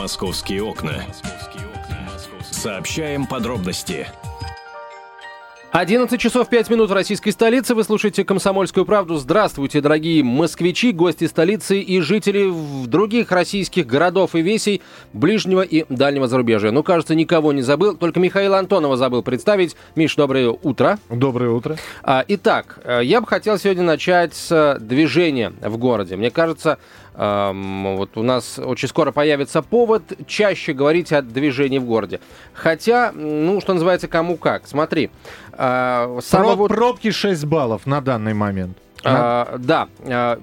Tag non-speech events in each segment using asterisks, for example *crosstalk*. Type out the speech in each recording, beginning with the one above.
Московские окна. Сообщаем подробности. 11 часов 5 минут в российской столице. Вы слушаете «Комсомольскую правду». Здравствуйте, дорогие москвичи, гости столицы и жители других российских городов и весей ближнего и дальнего зарубежья. Ну, кажется, никого не забыл, только Михаила Антонова забыл представить. Миш, доброе утро. Доброе утро. А, итак, э, я бы хотел сегодня начать с движения в городе. Мне кажется, вот у нас очень скоро появится повод чаще говорить о движении в городе. Хотя, ну, что называется, кому как. Смотри. Э, самого... Пробки 6 баллов на данный момент. А, да. А,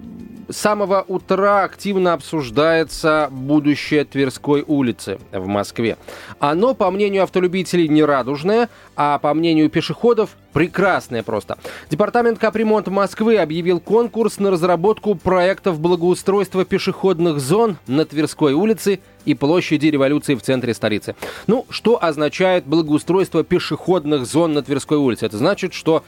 с самого утра активно обсуждается будущее Тверской улицы в Москве. Оно, по мнению автолюбителей, не радужное, а по мнению пешеходов, прекрасное просто. Департамент капремонт Москвы объявил конкурс на разработку проектов благоустройства пешеходных зон на Тверской улице и площади революции в центре столицы. Ну, что означает благоустройство пешеходных зон на Тверской улице? Это значит, что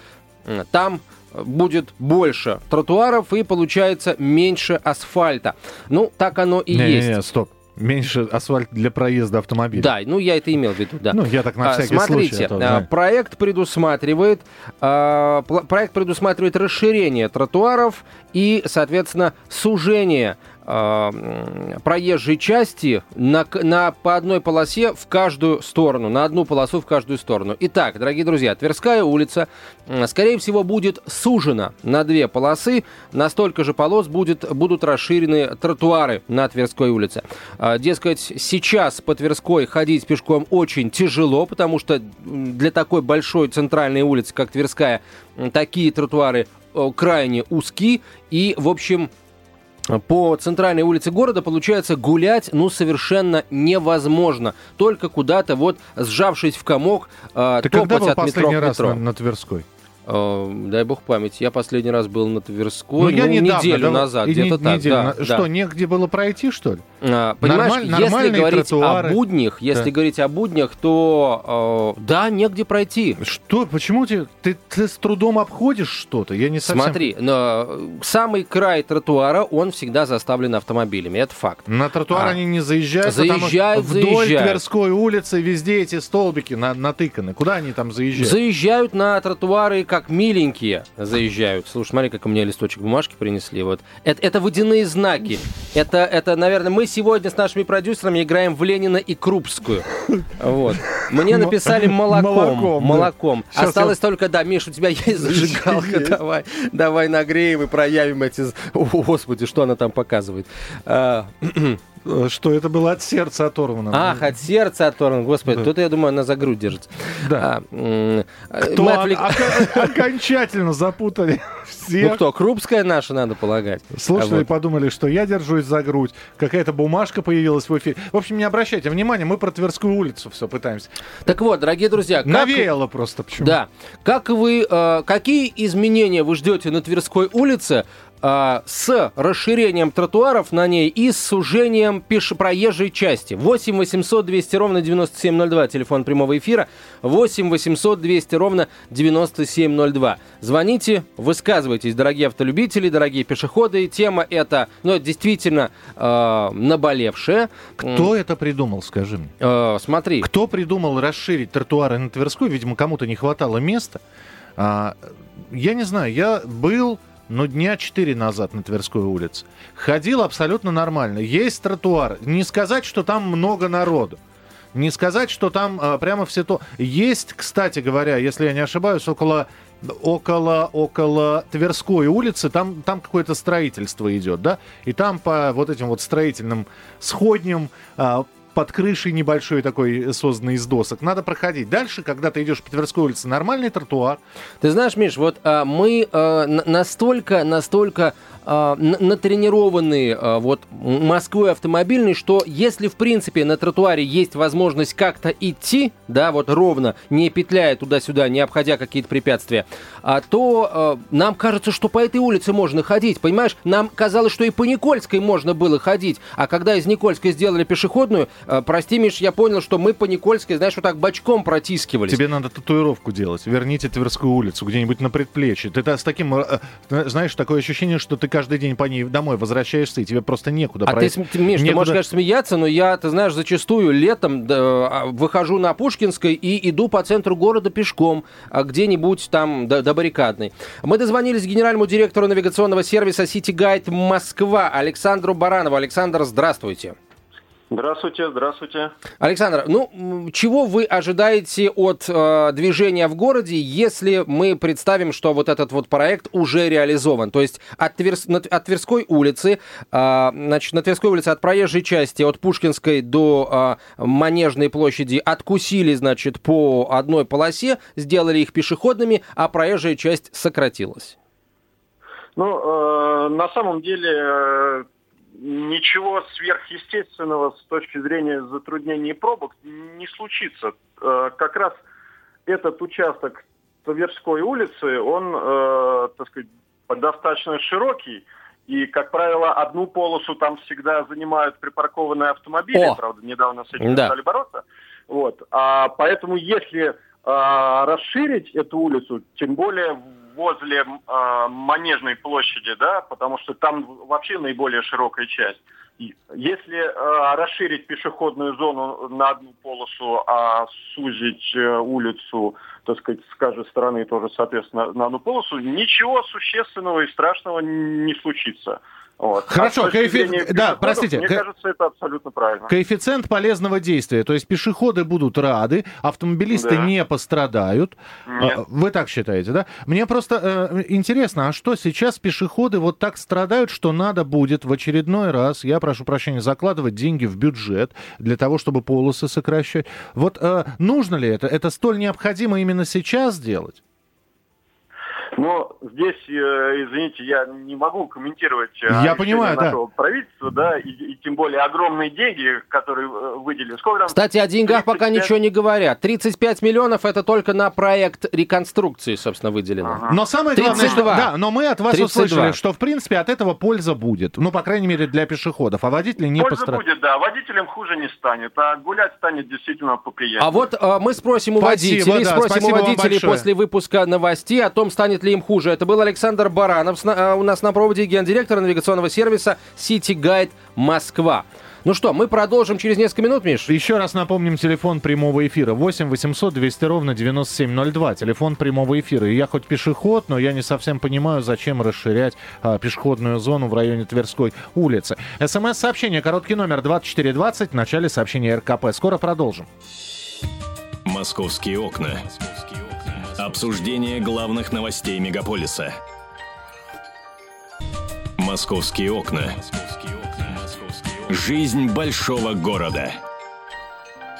там будет больше тротуаров и получается меньше асфальта. Ну, так оно и не, есть. Не, не, стоп. Меньше асфальт для проезда автомобиля. Да, ну я это имел в виду, да. Ну, я так на а, всякий Смотрите, случай. Смотрите, а, проект предусматривает, а, проект предусматривает расширение тротуаров и, соответственно, сужение проезжей части на, на, по одной полосе в каждую сторону, на одну полосу в каждую сторону. Итак, дорогие друзья, Тверская улица, скорее всего, будет сужена на две полосы, на столько же полос будет, будут расширены тротуары на Тверской улице. Э, дескать, сейчас по Тверской ходить пешком очень тяжело, потому что для такой большой центральной улицы, как Тверская, такие тротуары крайне узки и, в общем, по центральной улице города, получается, гулять, ну, совершенно невозможно. Только куда-то вот, сжавшись в комок, э, Ты топать когда был от метро к метро. Раз на, на Тверской? Э, дай бог память. Я последний раз был на Тверской, ну, я ну, недавно, неделю да, назад, где-то не, так. Неделю, да. Что, негде было пройти, что ли? А, понимаешь, Нормаль, если говорить тротуары. о буднях, если да. говорить о буднях, то э, да, негде пройти. Что? Почему ты, ты, ты с трудом обходишь что-то? Я не совсем... Смотри, но самый край тротуара, он всегда заставлен автомобилями, это факт. На тротуар а. они не заезжают, заезжают, вдоль заезжают. Тверской улицы везде эти столбики на, натыканы. Куда они там заезжают? Заезжают на тротуары, как как миленькие заезжают. Слушай, смотри, как мне листочек бумажки принесли. Вот. Это, это водяные знаки. Это, это, наверное, мы сегодня с нашими продюсерами играем в Ленина и Крупскую. Вот. Мне написали молоком. *laughs* Молоком. молоком. Да. Осталось я... только, да, Миш, у тебя есть зажигалка, давай, давай нагреем и проявим эти... О, Господи, что она там показывает? *clears throat* Э, что это было от сердца оторвано. Ах, от сердца оторвано. Господи, да. тут, я думаю, она за грудь держится. Да. А, кто мы отвлек... окончательно запутали *laughs* всех. Ну кто, Крупская наша, надо полагать. Слушатели а вот. подумали, что я держусь за грудь. Какая-то бумажка появилась в эфире. В общем, не обращайте внимания, мы про Тверскую улицу все пытаемся. Так вот, дорогие друзья. Как... Навеяло просто почему. Да. Как вы, э, какие изменения вы ждете на Тверской улице а, с расширением тротуаров на ней и с сужением пешепроезжей части. 8 800 200 ровно 9702, телефон прямого эфира. 8 800 200 ровно 9702. Звоните, высказывайтесь, дорогие автолюбители, дорогие пешеходы. Тема эта, ну, действительно э, наболевшая. Кто это придумал, скажи мне? Э, смотри. Кто придумал расширить тротуары на Тверской? Видимо, кому-то не хватало места. А, я не знаю, я был ну, дня четыре назад на Тверской улице. Ходил абсолютно нормально. Есть тротуар. Не сказать, что там много народу. Не сказать, что там а, прямо все то... Есть, кстати говоря, если я не ошибаюсь, около около, около Тверской улицы, там, там какое-то строительство идет, да, и там по вот этим вот строительным сходням а, под крышей небольшой такой созданный из досок. Надо проходить. Дальше, когда ты идешь по Тверской улице, нормальный тротуар. Ты знаешь, Миш, вот а, мы а, настолько, настолько а, натренированные а, вот Москвой автомобильной, что если в принципе на тротуаре есть возможность как-то идти, да, вот ровно, не петляя туда-сюда, не обходя какие-то препятствия, а, то а, нам кажется, что по этой улице можно ходить, понимаешь? Нам казалось, что и по Никольской можно было ходить, а когда из Никольской сделали пешеходную, э, прости, Миш, я понял, что мы по Никольской, знаешь, вот так бочком протискивались. Тебе надо татуировку делать. Верните Тверскую улицу где-нибудь на предплечье. Ты с таким, э, знаешь, такое ощущение, что ты каждый день по ней домой возвращаешься, и тебе просто некуда а пройти. ты, Миш, некуда... ты можешь, конечно, смеяться, но я, ты знаешь, зачастую летом да, а, выхожу на Пушкинской и иду по центру города пешком, а где-нибудь там до, до баррикадной. Мы дозвонились генеральному директору навигационного сервиса City Guide Москва Александру Баранову. Александр, здравствуйте. Здравствуйте, здравствуйте. Александр, ну, чего вы ожидаете от э, движения в городе, если мы представим, что вот этот вот проект уже реализован? То есть от, Тверс, от Тверской улицы, э, значит, на Тверской улице от проезжей части, от Пушкинской до э, Манежной площади откусили, значит, по одной полосе, сделали их пешеходными, а проезжая часть сократилась. Ну, э, на самом деле... Э ничего сверхъестественного с точки зрения затруднений пробок не случится. Э, как раз этот участок Тверской улицы, он, э, так сказать, достаточно широкий, и, как правило, одну полосу там всегда занимают припаркованные автомобили, О! правда, недавно с этим да. стали бороться. Вот. А поэтому, если а, расширить эту улицу, тем более возле э, Манежной площади, да, потому что там вообще наиболее широкая часть. Если э, расширить пешеходную зону на одну полосу, а сузить э, улицу, так сказать, с каждой стороны тоже, соответственно, на одну полосу, ничего существенного и страшного не случится. Вот. Хорошо, а коэффициент... Да, простите. Мне ко... кажется, это абсолютно правильно. Коэффициент полезного действия. То есть пешеходы будут рады, автомобилисты да. не пострадают. Нет. А, вы так считаете, да? Мне просто э, интересно, а что сейчас пешеходы вот так страдают, что надо будет в очередной раз, я прошу прощения, закладывать деньги в бюджет для того, чтобы полосы сокращать? Вот э, нужно ли это? Это столь необходимо именно сейчас делать? Но здесь, э, извините, я не могу комментировать э, я понимаю, нашего да. правительства, да, и, и тем более огромные деньги, которые э, выделили. Сколько там? Кстати, о деньгах 35... пока ничего не говорят. 35 миллионов это только на проект реконструкции, собственно, выделено. Ага. Но самое главное, 32. что, да, но мы от вас 32. услышали, что в принципе от этого польза будет. Ну, по крайней мере, для пешеходов. А водители не пострадают. Польза будет, да. Водителям хуже не станет, а гулять станет действительно поприятнее. А вот а, мы спросим у Спасибо, водителей, да, спросим у водителей после выпуска новостей о том, станет ли им хуже. Это был Александр Баранов а, у нас на проводе гендиректор навигационного сервиса City Guide Москва. Ну что, мы продолжим через несколько минут, Миш? Еще раз напомним телефон прямого эфира. 8 800 200 ровно 9702. Телефон прямого эфира. И я хоть пешеход, но я не совсем понимаю, зачем расширять а, пешеходную зону в районе Тверской улицы. СМС-сообщение, короткий номер 2420, в начале сообщения РКП. Скоро продолжим. Московские окна. Обсуждение главных новостей мегаполиса. Московские окна. Жизнь большого города.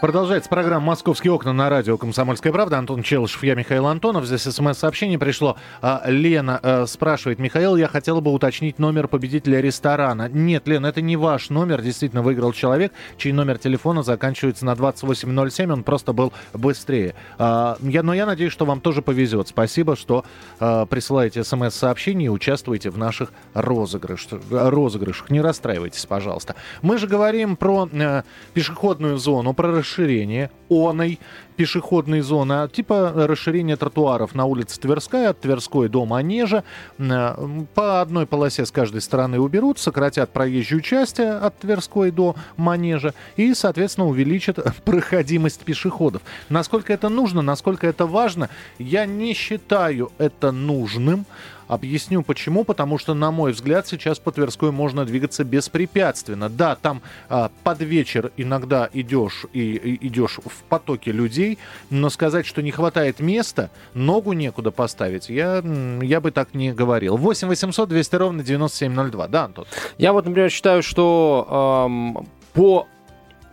Продолжается программа «Московские окна» на радио «Комсомольская правда». Антон Челышев, я Михаил Антонов. Здесь смс-сообщение пришло. А, Лена э, спрашивает. Михаил, я хотела бы уточнить номер победителя ресторана. Нет, Лена, это не ваш номер. Действительно, выиграл человек, чей номер телефона заканчивается на 2807. Он просто был быстрее. А, но я надеюсь, что вам тоже повезет. Спасибо, что а, присылаете смс-сообщения и участвуете в наших розыгрышах. розыгрышах. Не расстраивайтесь, пожалуйста. Мы же говорим про э, пешеходную зону, про расширение оной пешеходной зоны, а типа расширение тротуаров на улице Тверская, от Тверской до Манежа. Э, по одной полосе с каждой стороны уберут, сократят проезжую часть от Тверской до Манежа и, соответственно, увеличат *laughs* проходимость пешеходов. Насколько это нужно, насколько это важно, я не считаю это нужным. Объясню почему. Потому что, на мой взгляд, сейчас по Тверской можно двигаться беспрепятственно. Да, там а, под вечер иногда идешь и, и идешь в потоке людей, но сказать, что не хватает места, ногу некуда поставить, я, я бы так не говорил. 8 800 200 ровно 9702. Да, Антон? Я вот, например, считаю, что эм, по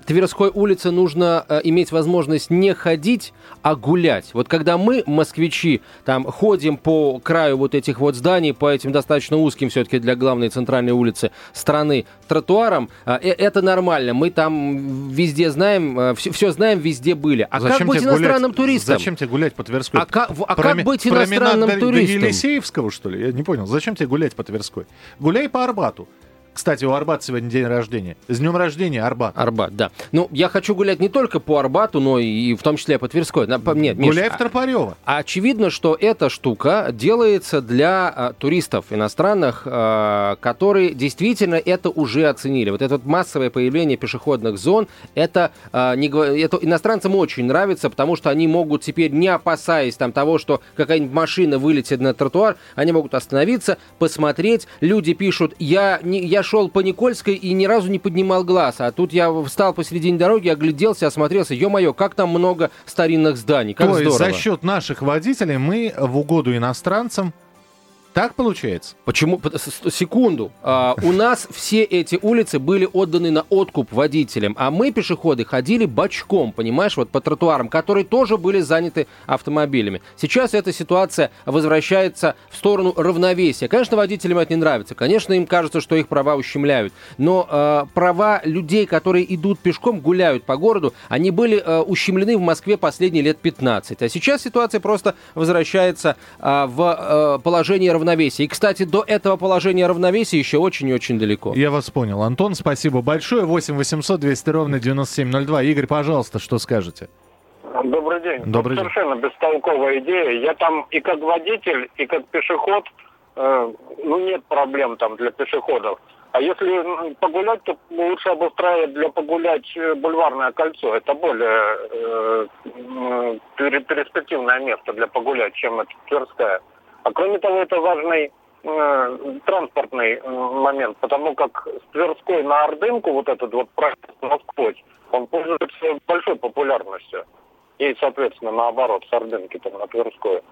Тверской улице нужно э, иметь возможность не ходить, а гулять. Вот когда мы, москвичи, там ходим по краю вот этих вот зданий, по этим достаточно узким все-таки для главной центральной улицы страны тротуарам, э, э это нормально. Мы там везде знаем, э, все, все знаем, везде были. А зачем как быть иностранным гулять, туристом? Зачем тебе гулять по Тверской? А, как, а Проме, как быть иностранным до, туристом? До Елисеевского, что ли? Я не понял. Зачем тебе гулять по Тверской? Гуляй по Арбату. Кстати, у Арбата сегодня день рождения. С днем рождения, Арбат. Арбат, да. Ну, я хочу гулять не только по Арбату, но и в том числе по Тверской. Нет, Миш, Гуляй в а- Тропарева. А Очевидно, что эта штука делается для а, туристов иностранных, а, которые действительно это уже оценили. Вот это вот массовое появление пешеходных зон, это, а, не это иностранцам очень нравится, потому что они могут теперь, не опасаясь там, того, что какая-нибудь машина вылетит на тротуар, они могут остановиться, посмотреть. Люди пишут, я, не, я шел по Никольской и ни разу не поднимал глаз, а тут я встал посередине дороги, огляделся, осмотрелся, ё-моё, как там много старинных зданий, как То здорово. за счет наших водителей мы в угоду иностранцам. Так получается? Почему? Секунду. А, у нас все эти улицы были отданы на откуп водителям, а мы, пешеходы, ходили бочком, понимаешь, вот по тротуарам, которые тоже были заняты автомобилями. Сейчас эта ситуация возвращается в сторону равновесия. Конечно, водителям это не нравится, конечно, им кажется, что их права ущемляют, но а, права людей, которые идут пешком, гуляют по городу, они были а, ущемлены в Москве последние лет 15. А сейчас ситуация просто возвращается а, в а, положение равновесия. И, кстати, до этого положения равновесия еще очень и очень далеко. Я вас понял. Антон, спасибо большое. 8 800 200 ровно 9702. Игорь, пожалуйста, что скажете? Добрый день. Добрый день. Совершенно бестолковая идея. Я там и как водитель, и как пешеход, э, ну нет проблем там для пешеходов. А если погулять, то лучше обустраивать для погулять э, бульварное кольцо. Это более э, перспективное место для погулять, чем это Тверская. А кроме того, это важный э, транспортный э, момент, потому как с Тверской на Ордынку вот этот вот проезд насквозь, он пользуется большой популярностью. И, соответственно, наоборот, с Ордынки там на Тверскую.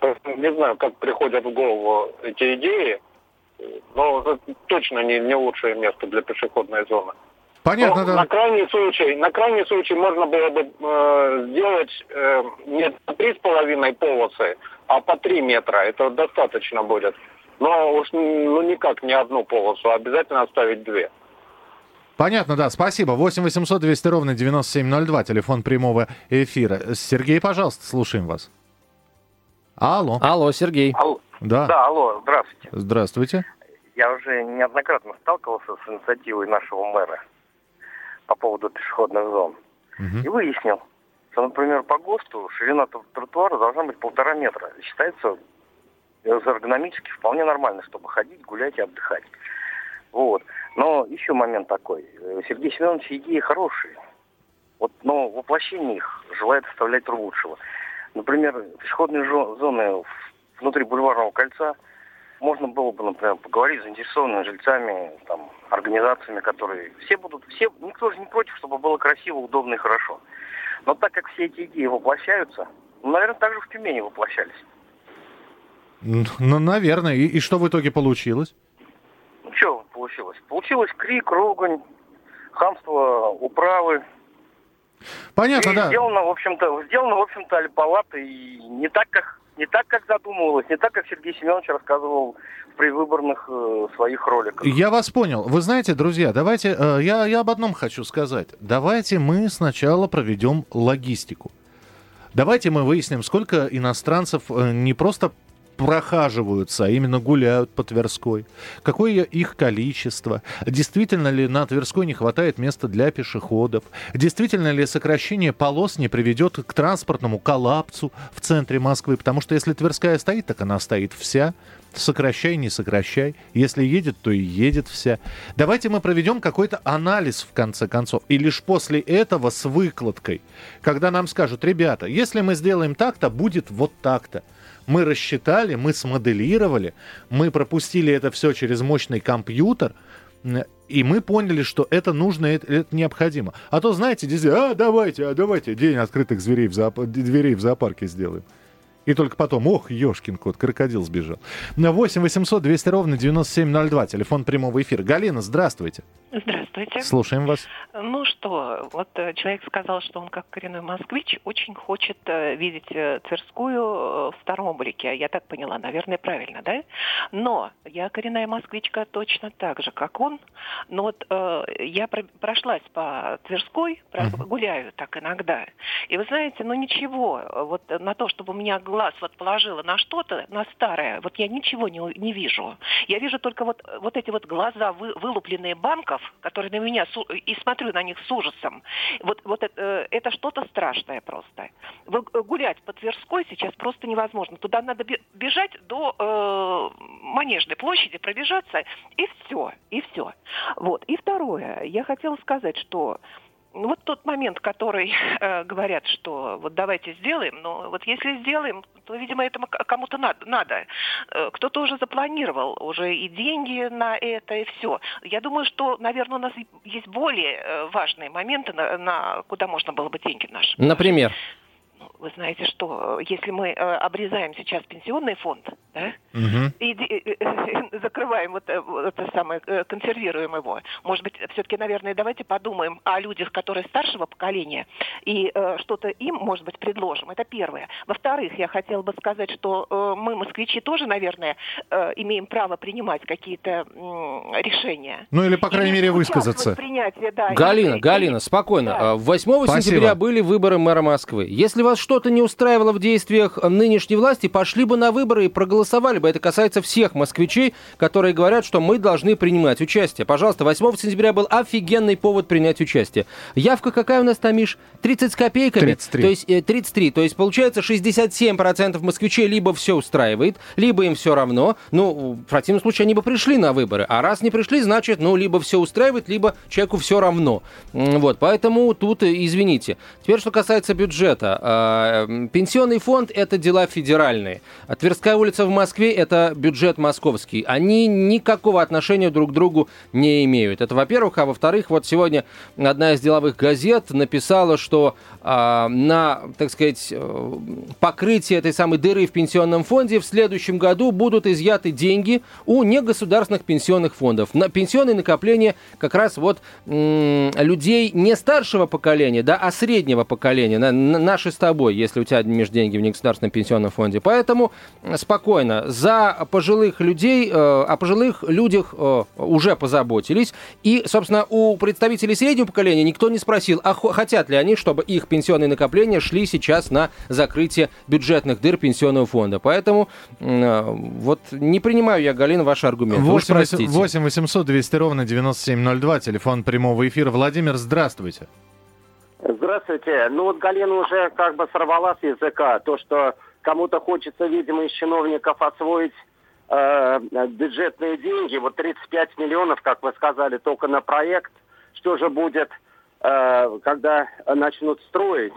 Поэтому Не знаю, как приходят в голову эти идеи, но это точно не, не лучшее место для пешеходной зоны. Понятно, Ну, да. На крайний случай, на крайний случай можно было бы э, сделать э, не три с половиной полосы, а по три метра. Это достаточно будет. Но уж ну, никак не одну полосу, а обязательно оставить две. Понятно, да. Спасибо. 8 800 200 ровно 9702. Телефон прямого эфира. Сергей, пожалуйста, слушаем вас. Алло. Алло, Сергей. Алло. Да. Да, алло, здравствуйте. Здравствуйте. Я уже неоднократно сталкивался с инициативой нашего мэра по поводу пешеходных зон. Мгм. И выяснил, что, например, по ГОСТу ширина тр- тротуара должна быть полтора метра. Считается эргономически вполне нормально, чтобы ходить, гулять и отдыхать. Вот. Но еще момент такой. Э, Сергей Семенович идеи хорошие. Вот, но воплощение их желает оставлять лучшего. Например, пешеходные зоны внутри бульварного кольца можно было бы, например, поговорить с заинтересованными жильцами, там, организациями, которые все будут, все, никто же не против, чтобы было красиво, удобно и хорошо. Но так как все эти идеи воплощаются, ну, наверное, также в Тюмени воплощались. Ну, наверное. И, и что в итоге получилось? Ну, что получилось? Получилось крик, ругань, хамство управы. Понятно, и да. сделано, в общем-то, сделано, в общем-то, альпалато и не так, как не так, как задумывалось, не так, как Сергей Семенович рассказывал в предвыборных э, своих роликах. Я вас понял. Вы знаете, друзья, давайте, э, я, я об одном хочу сказать. Давайте мы сначала проведем логистику. Давайте мы выясним, сколько иностранцев э, не просто прохаживаются, а именно гуляют по Тверской. Какое их количество? Действительно ли на Тверской не хватает места для пешеходов? Действительно ли сокращение полос не приведет к транспортному коллапсу в центре Москвы? Потому что если Тверская стоит, так она стоит вся. Сокращай, не сокращай. Если едет, то и едет вся. Давайте мы проведем какой-то анализ в конце концов. И лишь после этого с выкладкой, когда нам скажут, ребята, если мы сделаем так-то, будет вот так-то. Мы рассчитали, мы смоделировали, мы пропустили это все через мощный компьютер, и мы поняли, что это нужно, это, это необходимо. А то, знаете, действительно, а давайте, а давайте день открытых зверей в, зоопа- дверей в зоопарке сделаем. И только потом, ох, ешкин кот, крокодил сбежал. На 8 800 200 ровно 9702, телефон прямого эфира. Галина, здравствуйте. Здравствуйте. Слушаем вас. Ну что, вот э, человек сказал, что он как коренной москвич очень хочет э, видеть э, Тверскую в втором облике. Я так поняла, наверное, правильно, да? Но я коренная москвичка точно так же, как он. Но вот э, я про прошлась по Тверской, про uh-huh. гуляю так иногда. И вы знаете, ну ничего, вот на то, чтобы у меня глаз вот положило на что-то, на старое, вот я ничего не, не вижу. Я вижу только вот, вот эти вот глаза, вы, вылупленные банков, которые на меня, и смотрю на них с ужасом. Вот, вот это, э, это что-то страшное просто. Гулять по Тверской сейчас просто невозможно. Туда надо бежать до э, Манежной площади, пробежаться, и все, и все. Вот. И второе, я хотела сказать, что ну, вот тот момент, который *laughs* э, говорят, что вот давайте сделаем, но вот если сделаем, то, видимо, это кому-то надо. надо. Э, кто-то уже запланировал уже и деньги на это, и все. Я думаю, что, наверное, у нас есть более э, важные моменты, на, на куда можно было бы деньги наши. Например? Вы знаете, что если мы э, обрезаем сейчас пенсионный фонд, да, угу. и, и, и *laughs* закрываем вот, э, это самое, э, консервируем его, может быть, все-таки, наверное, давайте подумаем о людях, которые старшего поколения, и э, что-то им, может быть, предложим. Это первое. Во-вторых, я хотела бы сказать, что э, мы, москвичи, тоже, наверное, э, имеем право принимать какие-то э, решения. Ну или, по крайней мере, высказаться. Принятие, да, Галина, и, Галина, спокойно. Да. 8 Спасибо. сентября были выборы мэра Москвы. Если вас что что-то не устраивало в действиях нынешней власти, пошли бы на выборы и проголосовали бы. Это касается всех москвичей, которые говорят, что мы должны принимать участие. Пожалуйста, 8 сентября был офигенный повод принять участие. Явка какая у нас там, Миш? 30 с копейками? 33. То есть, 33. Э, То есть, получается, 67% москвичей либо все устраивает, либо им все равно. Ну, в противном случае они бы пришли на выборы. А раз не пришли, значит, ну, либо все устраивает, либо человеку все равно. Вот, поэтому тут, э, извините. Теперь, что касается бюджета. Эм, пенсионный фонд – это дела федеральные. А Тверская улица в Москве – это бюджет московский. Они никакого отношения друг к другу не имеют. Это во-первых. А во-вторых, вот сегодня одна из деловых газет написала, что э, на, так сказать, э, покрытие этой самой дыры в пенсионном фонде в следующем году будут изъяты деньги у негосударственных пенсионных фондов. На пенсионные накопления как раз вот людей не старшего поколения, да, а среднего поколения, на, на, наши с тобой если у тебя одни деньги в негосударственном пенсионном фонде. Поэтому спокойно. За пожилых людей, э, о пожилых людях э, уже позаботились. И, собственно, у представителей среднего поколения никто не спросил, а хотят ли они, чтобы их пенсионные накопления шли сейчас на закрытие бюджетных дыр пенсионного фонда. Поэтому э, вот не принимаю я, Галина, ваш аргумент. 8, 8 800 200 ровно 9702, телефон прямого эфира. Владимир, здравствуйте. Здравствуйте. Ну вот Галина уже как бы сорвала с языка то, что кому-то хочется, видимо, из чиновников освоить э, бюджетные деньги. Вот 35 миллионов, как вы сказали, только на проект. Что же будет, когда начнут строить?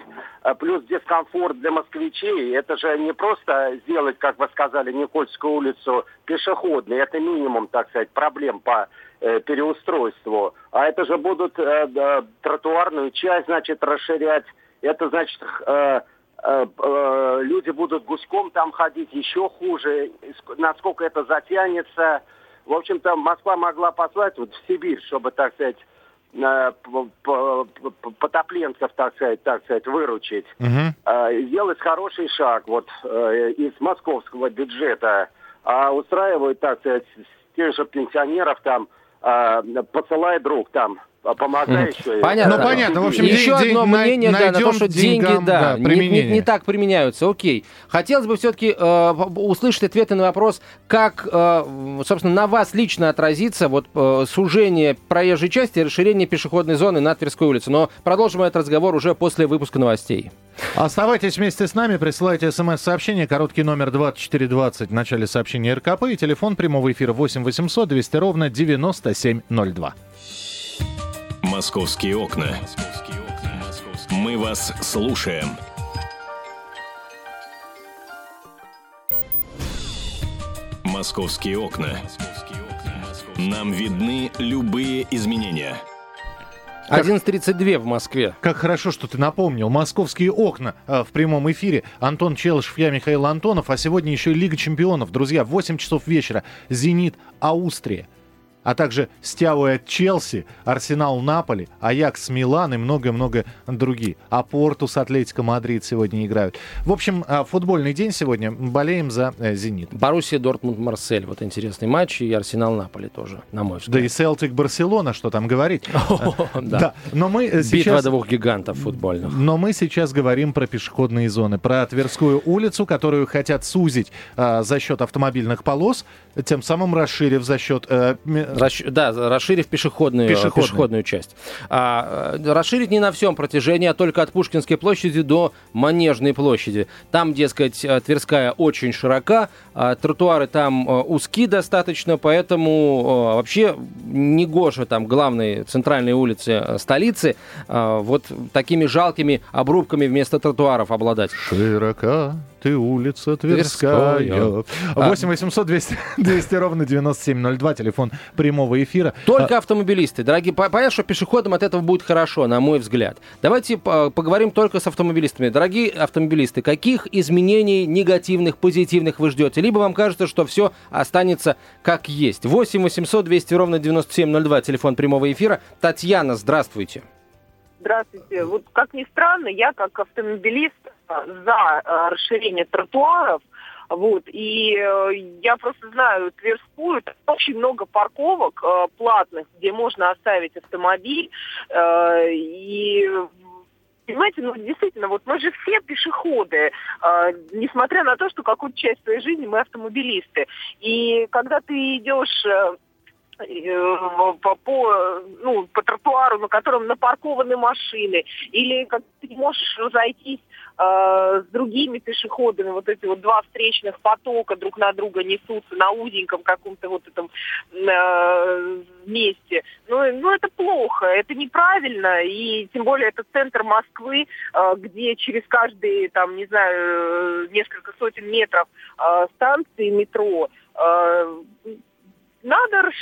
Э, плюс дискомфорт для москвичей. Это же не просто сделать, как вы сказали, Никольскую улицу пешеходной. Это минимум, так сказать, проблем по э, переустройству. А это же будут э, э, тротуарную часть, значит, расширять. Это значит, э, э, э, люди будут гуськом там ходить, еще хуже. Насколько это затянется. В общем-то, Москва могла послать вот в Сибирь, чтобы, так сказать, э, потопленцев, так сказать, так сказать, выручить. Угу. Сделать хороший шаг вот э, из московского бюджета. А устраивают, так сказать, тех же пенсионеров там посылай друг там помогай еще. Понятно. Ну, понятно. В общем, еще день, одно мнение, да, на то, что деньги, да, да не, не, не так применяются. Окей. Хотелось бы все-таки э, услышать ответы на вопрос, как, э, собственно, на вас лично отразится вот э, сужение проезжей части и расширение пешеходной зоны на Тверской улице. Но продолжим этот разговор уже после выпуска новостей. Оставайтесь вместе с нами, присылайте смс-сообщение, короткий номер 2420 в начале сообщения РКП и телефон прямого эфира 8 800 200 ровно 9702. Московские окна. Мы вас слушаем. Московские окна. Нам видны любые изменения. 11.32 в Москве. Как хорошо, что ты напомнил. Московские окна э, в прямом эфире. Антон Челышев, я Михаил Антонов. А сегодня еще и Лига чемпионов. Друзья, в 8 часов вечера. «Зенит», Аустрия. А также от Челси, Арсенал Наполи, Аякс Милан и много-много другие. А Порту с Атлетико Мадрид сегодня играют. В общем, а, футбольный день сегодня. Болеем за э, «Зенит». Боруссия, Дортмунд, Марсель. Вот интересный матч. И Арсенал Наполи тоже, на мой взгляд. Да и Селтик Барселона, что там говорить. *laughs* Да. Но мы э, Битва сейчас... двух гигантов футбольных. Но мы сейчас говорим про пешеходные зоны, про Тверскую улицу, которую хотят сузить за счет автомобильных полос, тем самым расширив за счет... э, Расш- Да, расширив пешеходную, Пешеходную. пешеходную часть. А, э, расширить не на всем протяжении, а только от Пушкинской площади до Манежной площади. Там, дескать, э, Тверская очень широка, а тротуары там э, узки достаточно, поэтому вообще негоже там главной центральной улице э, столицы э, вот такими жалкими обрубками вместо тротуаров обладать. Широка ты улица Тверская. Тверская. 8 800 200, 200 ровно 9702, телефон прямого эфира. Только автомобилисты. Дорогие, по- понятно, что пешеходам от этого будет хорошо, на мой взгляд. Давайте по- поговорим только с автомобилистами. Дорогие автомобилисты, каких изменений негативных, позитивных вы ждете? Либо вам кажется, что все останется как есть. 8 800 200 ровно 9702, телефон прямого эфира. Татьяна, здравствуйте. Здравствуйте. Вот как ни странно, я как автомобилист э, за э, расширение тротуаров. Вот, и э, я просто знаю Тверскую, очень много парковок э, платных, где можно оставить автомобиль. э, и Понимаете, ну действительно, вот мы же все пешеходы, э, несмотря на то, что какую-то часть своей жизни мы автомобилисты. И когда ты идешь э, по, по, ну, по тротуару, на котором напаркованы машины, или как ты можешь разойтись э, с другими пешеходами, вот эти вот два встречных потока друг на друга несутся на узеньком каком-то вот этом э, месте. Ну, ну, это плохо, это неправильно, и тем более это центр Москвы, э, где через каждые, там, не знаю, э, несколько сотен метров э, станции метро э,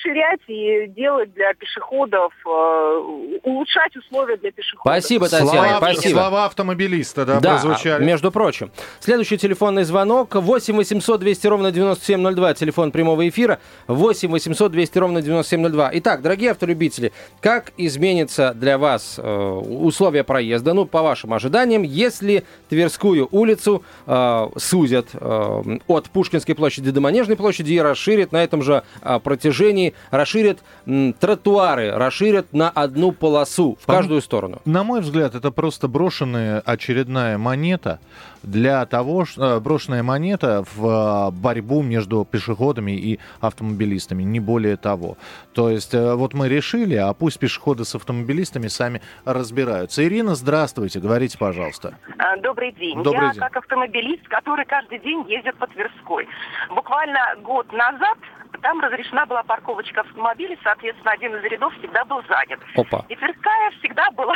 расширять и делать для пешеходов, э, улучшать условия для пешеходов. Спасибо, Татьяна, Слова, спасибо. слова автомобилиста, да, Да, прозвучали. между прочим. Следующий телефонный звонок 8 800 200 ровно 9702, телефон прямого эфира 8 800 200 ровно 9702. Итак, дорогие автолюбители, как изменится для вас э, условия проезда, ну, по вашим ожиданиям, если Тверскую улицу э, сузят э, от Пушкинской площади до Манежной площади и расширят на этом же э, протяжении, расширят м, тротуары, расширят на одну полосу в каждую сторону. На мой взгляд, это просто брошенная очередная монета для того, ш- э, брошенная монета в э, борьбу между пешеходами и автомобилистами, не более того. То есть э, вот мы решили, а пусть пешеходы с автомобилистами сами разбираются. Ирина, здравствуйте, говорите, пожалуйста. А, Добрый день. Добрый Я день. как автомобилист, который каждый день ездит по Тверской. Буквально год назад там разрешена была парковочка автомобилей, соответственно, один из рядов всегда был занят. Опа. И Тверская всегда была,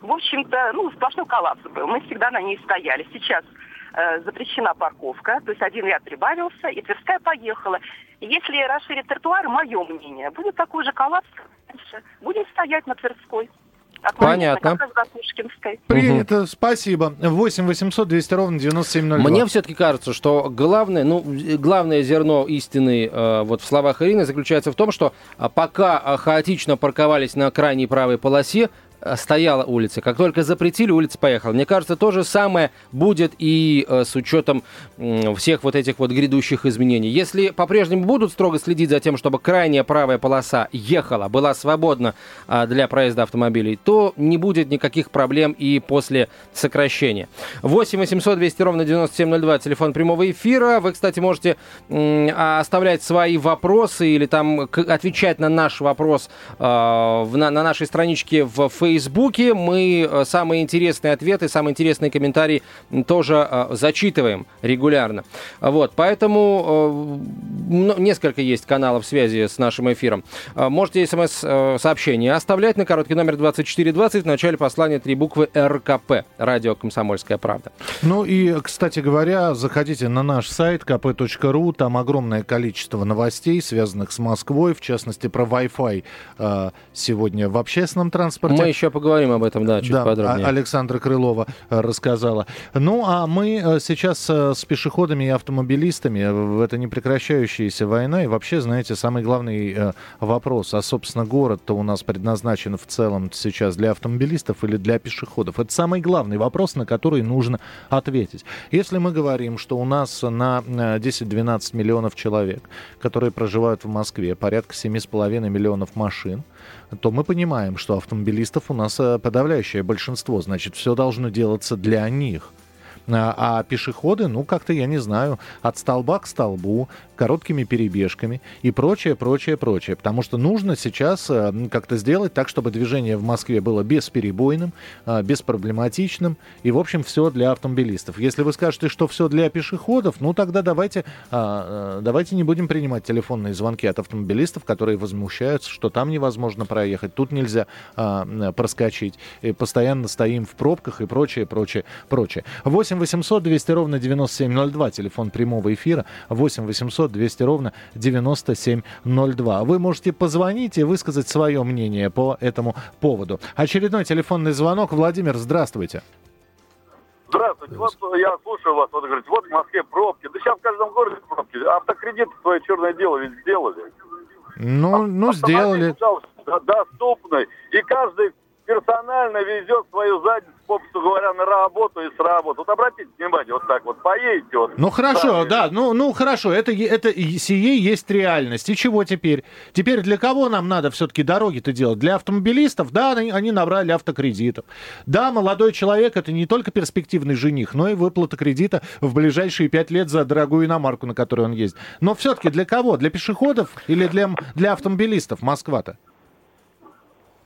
в общем-то, ну, сплошной коллапс был. Мы всегда на ней стояли. Сейчас э, запрещена парковка, то есть один ряд прибавился, и Тверская поехала. Если расширить тротуар, мое мнение, будет такой же коллапс. Будем стоять на Тверской. Понятно. Принято, спасибо. 8 800 200 ровно 9702. Мне все-таки кажется, что главное, ну, главное зерно истины э, вот в словах Ирины заключается в том, что а, пока а, хаотично парковались на крайней правой полосе, стояла улица. Как только запретили, улица поехала. Мне кажется, то же самое будет и э, с учетом всех вот этих вот грядущих изменений. Если по-прежнему будут строго следить за тем, чтобы крайняя правая полоса ехала, была свободна а, для проезда автомобилей, то не будет никаких проблем и после сокращения. 8 800 200 ровно 9702, телефон прямого эфира. Вы, кстати, можете а, оставлять свои вопросы или там отвечать на наш вопрос а, на, на нашей страничке в Фейсбуке. Мы э, самые интересные ответы, самые интересные комментарии тоже э, зачитываем регулярно. Вот, поэтому э, мно- несколько есть каналов связи с нашим эфиром. Можете смс-сообщение оставлять на короткий номер 2420 в начале послания три буквы РКП. Радио «Комсомольская правда». Ну и, кстати говоря, заходите на наш сайт kp.ru, там огромное количество новостей, связанных с Москвой, в частности, про Wi-Fi сегодня в общественном транспорте. Мы еще еще поговорим об этом, да, чуть да, подробнее. А- Александра Крылова э, рассказала. Ну, а мы э, сейчас э, с пешеходами и автомобилистами в это непрекращающаяся война. И вообще, знаете, самый главный вопрос, а, собственно, город-то у нас предназначен в целом сейчас для автомобилистов или для пешеходов? Это самый главный вопрос, на который нужно ответить. Если мы говорим, что у нас на э, 10-12 миллионов человек, которые проживают в Москве, порядка 7,5 миллионов машин, то мы понимаем, что автомобилистов у нас э, подавляющее большинство. Значит, все должно делаться для них. А, а пешеходы, ну, как-то, я не знаю, от столба к столбу, короткими перебежками и прочее, прочее, прочее. Потому что нужно сейчас э, как-то сделать так, чтобы движение в Москве было бесперебойным, э, беспроблематичным и, в общем, все для автомобилистов. Если вы скажете, что все для пешеходов, ну, тогда давайте, а, э, давайте не будем принимать телефонные звонки от автомобилистов, которые возмущаются, что там невозможно проехать, тут нельзя а, проскочить, и постоянно стоим в пробках и прочее, прочее, прочее. 8 800 200 ровно 9702, телефон прямого эфира, 8 800 200 ровно 9702. Вы можете позвонить и высказать свое мнение по этому поводу. Очередной телефонный звонок. Владимир, здравствуйте. Здравствуйте. Вот я слушаю вас, вот говорите, вот в Москве пробки. Да сейчас в каждом городе пробки. Автокредит свое черное дело ведь сделали. Ну, ну сделали. Доступный. И каждый персонально везет свою задницу, попросту говоря, на работу и с работы. Вот обратите внимание, вот так вот, поедете вот. Ну хорошо, сами. да, ну, ну хорошо, это, это сие есть реальность. И чего теперь? Теперь для кого нам надо все-таки дороги-то делать? Для автомобилистов? Да, они, они набрали автокредитов. Да, молодой человек это не только перспективный жених, но и выплата кредита в ближайшие пять лет за дорогую иномарку, на которой он ездит. Но все-таки для кого? Для пешеходов или для, для автомобилистов Москва-то?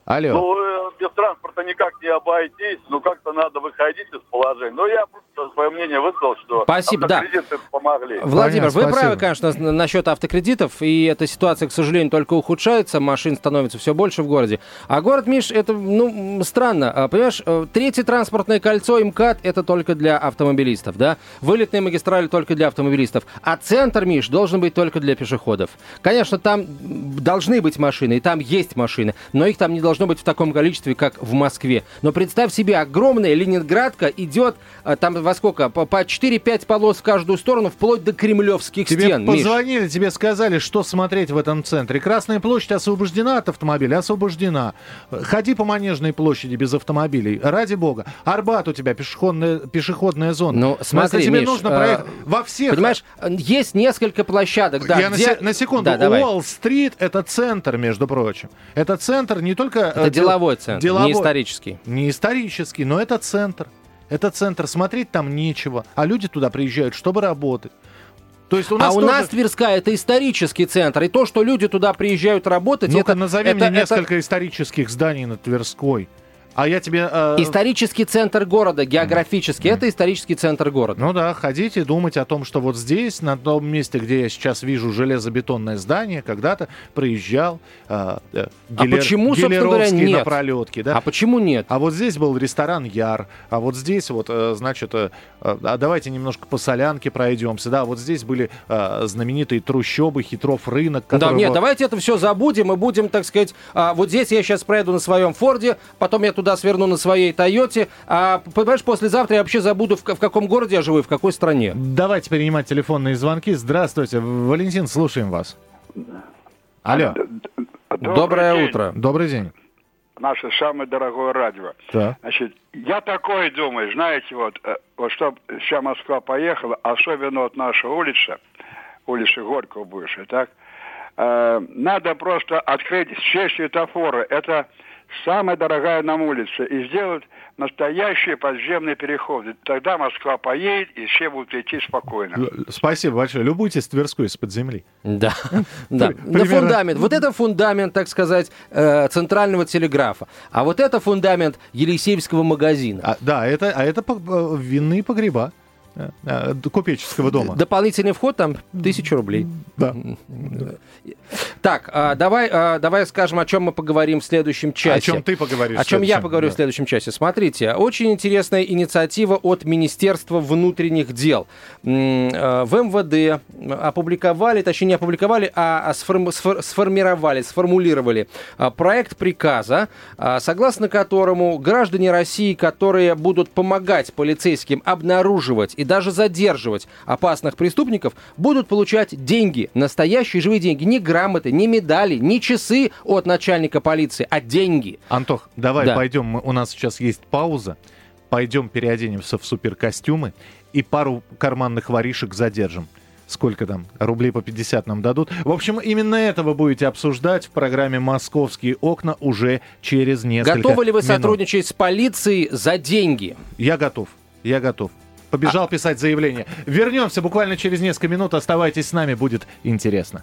Алло. Ну, э, без транспорта никак не обойтись, ну как-то надо выходить из положения. Ну, я свое мнение высказал, что Спасибо, да. автокредиты помогли. Владимир, Понятно, вы правы, спасибо. конечно, с- насчет автокредитов, и эта ситуация, к сожалению, только ухудшается, машин становится все больше в городе. А город, Миш, это, ну, странно. А, Понимаешь, э, третье транспортное кольцо МКАД это только для автомобилистов, да? Вылетные магистрали только для автомобилистов. А центр, Миш, должен быть только для пешеходов. Конечно, там должны быть машины, и там есть машины, но их там не должно быть в таком количестве, как в Москве. Но представь себе, огромная Ленинградка идет а, там во сколько? По, по 4-5 полос в каждую сторону, вплоть до кремлевских Тебе стен. Миш. позвонили, тебе сказали, что смотреть в этом центре. Красная площадь освобождена от автомобиля, освобождена. Ходи по Манежной площади без автомобилей. Ради бога. Арбат у тебя пешеходная, пешеходная зона. Ну, смотри, если тебе Миш, нужно э, проехать во всех... Понимаешь, есть несколько площадок, да, Я на, где- се- на секунду. Да. Уолл-стрит это центр, между прочим. Это центр не только... Это э, дел- деловой центр, не исторический. Не исторический, но это центр. Это центр. Смотреть там нечего. А люди туда приезжают, чтобы работать. То есть у нас а у тоже- нас Тверская это исторический центр. И то, что люди туда приезжают работать, Ну-ка, это, назови это- мне это несколько исторических зданий на Тверской. А я тебе... э, исторический центр города, географически. Это исторический центр города. Ну да, ходите думать о том, что вот здесь, на том месте, где я сейчас вижу железобетонное здание, когда-то проезжал э, э, А Гелер- почему, собственно говоря, нет? на пролетке. Да? А почему нет? А вот здесь был ресторан Яр, а вот здесь вот, э, значит, э, э, а давайте немножко по солянке пройдемся, да, вот здесь были э, знаменитые трущобы, хитров рынок. Да, который нет, давайте это все забудем и будем, так сказать, а, вот здесь я сейчас проеду на своем Форде, потом я туда сверну на своей Тойоте, а, понимаешь, послезавтра я вообще забуду, в, ка- в каком городе я живу и в какой стране. Давайте принимать телефонные звонки. Здравствуйте, Валентин, слушаем вас. Алло. Доброе день. утро. Добрый день. Наше самое дорогое радио. Так. Значит, я такое думаю, знаете, вот, э, вот чтобы вся Москва поехала, особенно вот наша улица, улица Горького бывшая, так, э, надо просто открыть все светофоры. Это самая дорогая нам улица. И сделать настоящие подземные переходы. Тогда Москва поедет, и все будут идти спокойно. Спасибо большое. Любуйтесь Тверской из-под земли. Да, *laughs* да. На фундамент. Вот это фундамент, так сказать, э, центрального телеграфа. А вот это фундамент Елисеевского магазина. А, да, это, а это э, винные погреба. Э, э, купеческого дома. Дополнительный вход там тысячу рублей. Да. Так, а, давай, а, давай скажем, о чем мы поговорим в следующем часе. О чем ты поговоришь? О чем я поговорю да. в следующем часе. Смотрите, очень интересная инициатива от Министерства внутренних дел. Э, В МВД опубликовали, точнее не опубликовали, а сфор- сформировали, сформулировали а, проект приказа, а, согласно которому граждане России, которые будут помогать полицейским обнаруживать и даже задерживать опасных преступников, будут получать деньги, настоящие живые деньги, не грамоты, не медали, не часы от начальника полиции, а деньги. Антох, давай Да. пойдем. Мы- У нас сейчас есть пауза. Пойдем переоденемся в суперкостюмы и пару карманных воришек задержим. Сколько там? Рублей по 50 нам дадут. В общем, именно это вы будете обсуждать в программе «Московские окна» уже через несколько Готовы ли вы минут. сотрудничать с полицией за деньги? Я готов. Я готов. Побежал А писать заявление. Вернемся буквально через несколько минут. Оставайтесь с нами, будет интересно.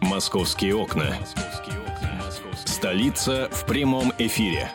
«Московские окна». Столица в прямом эфире.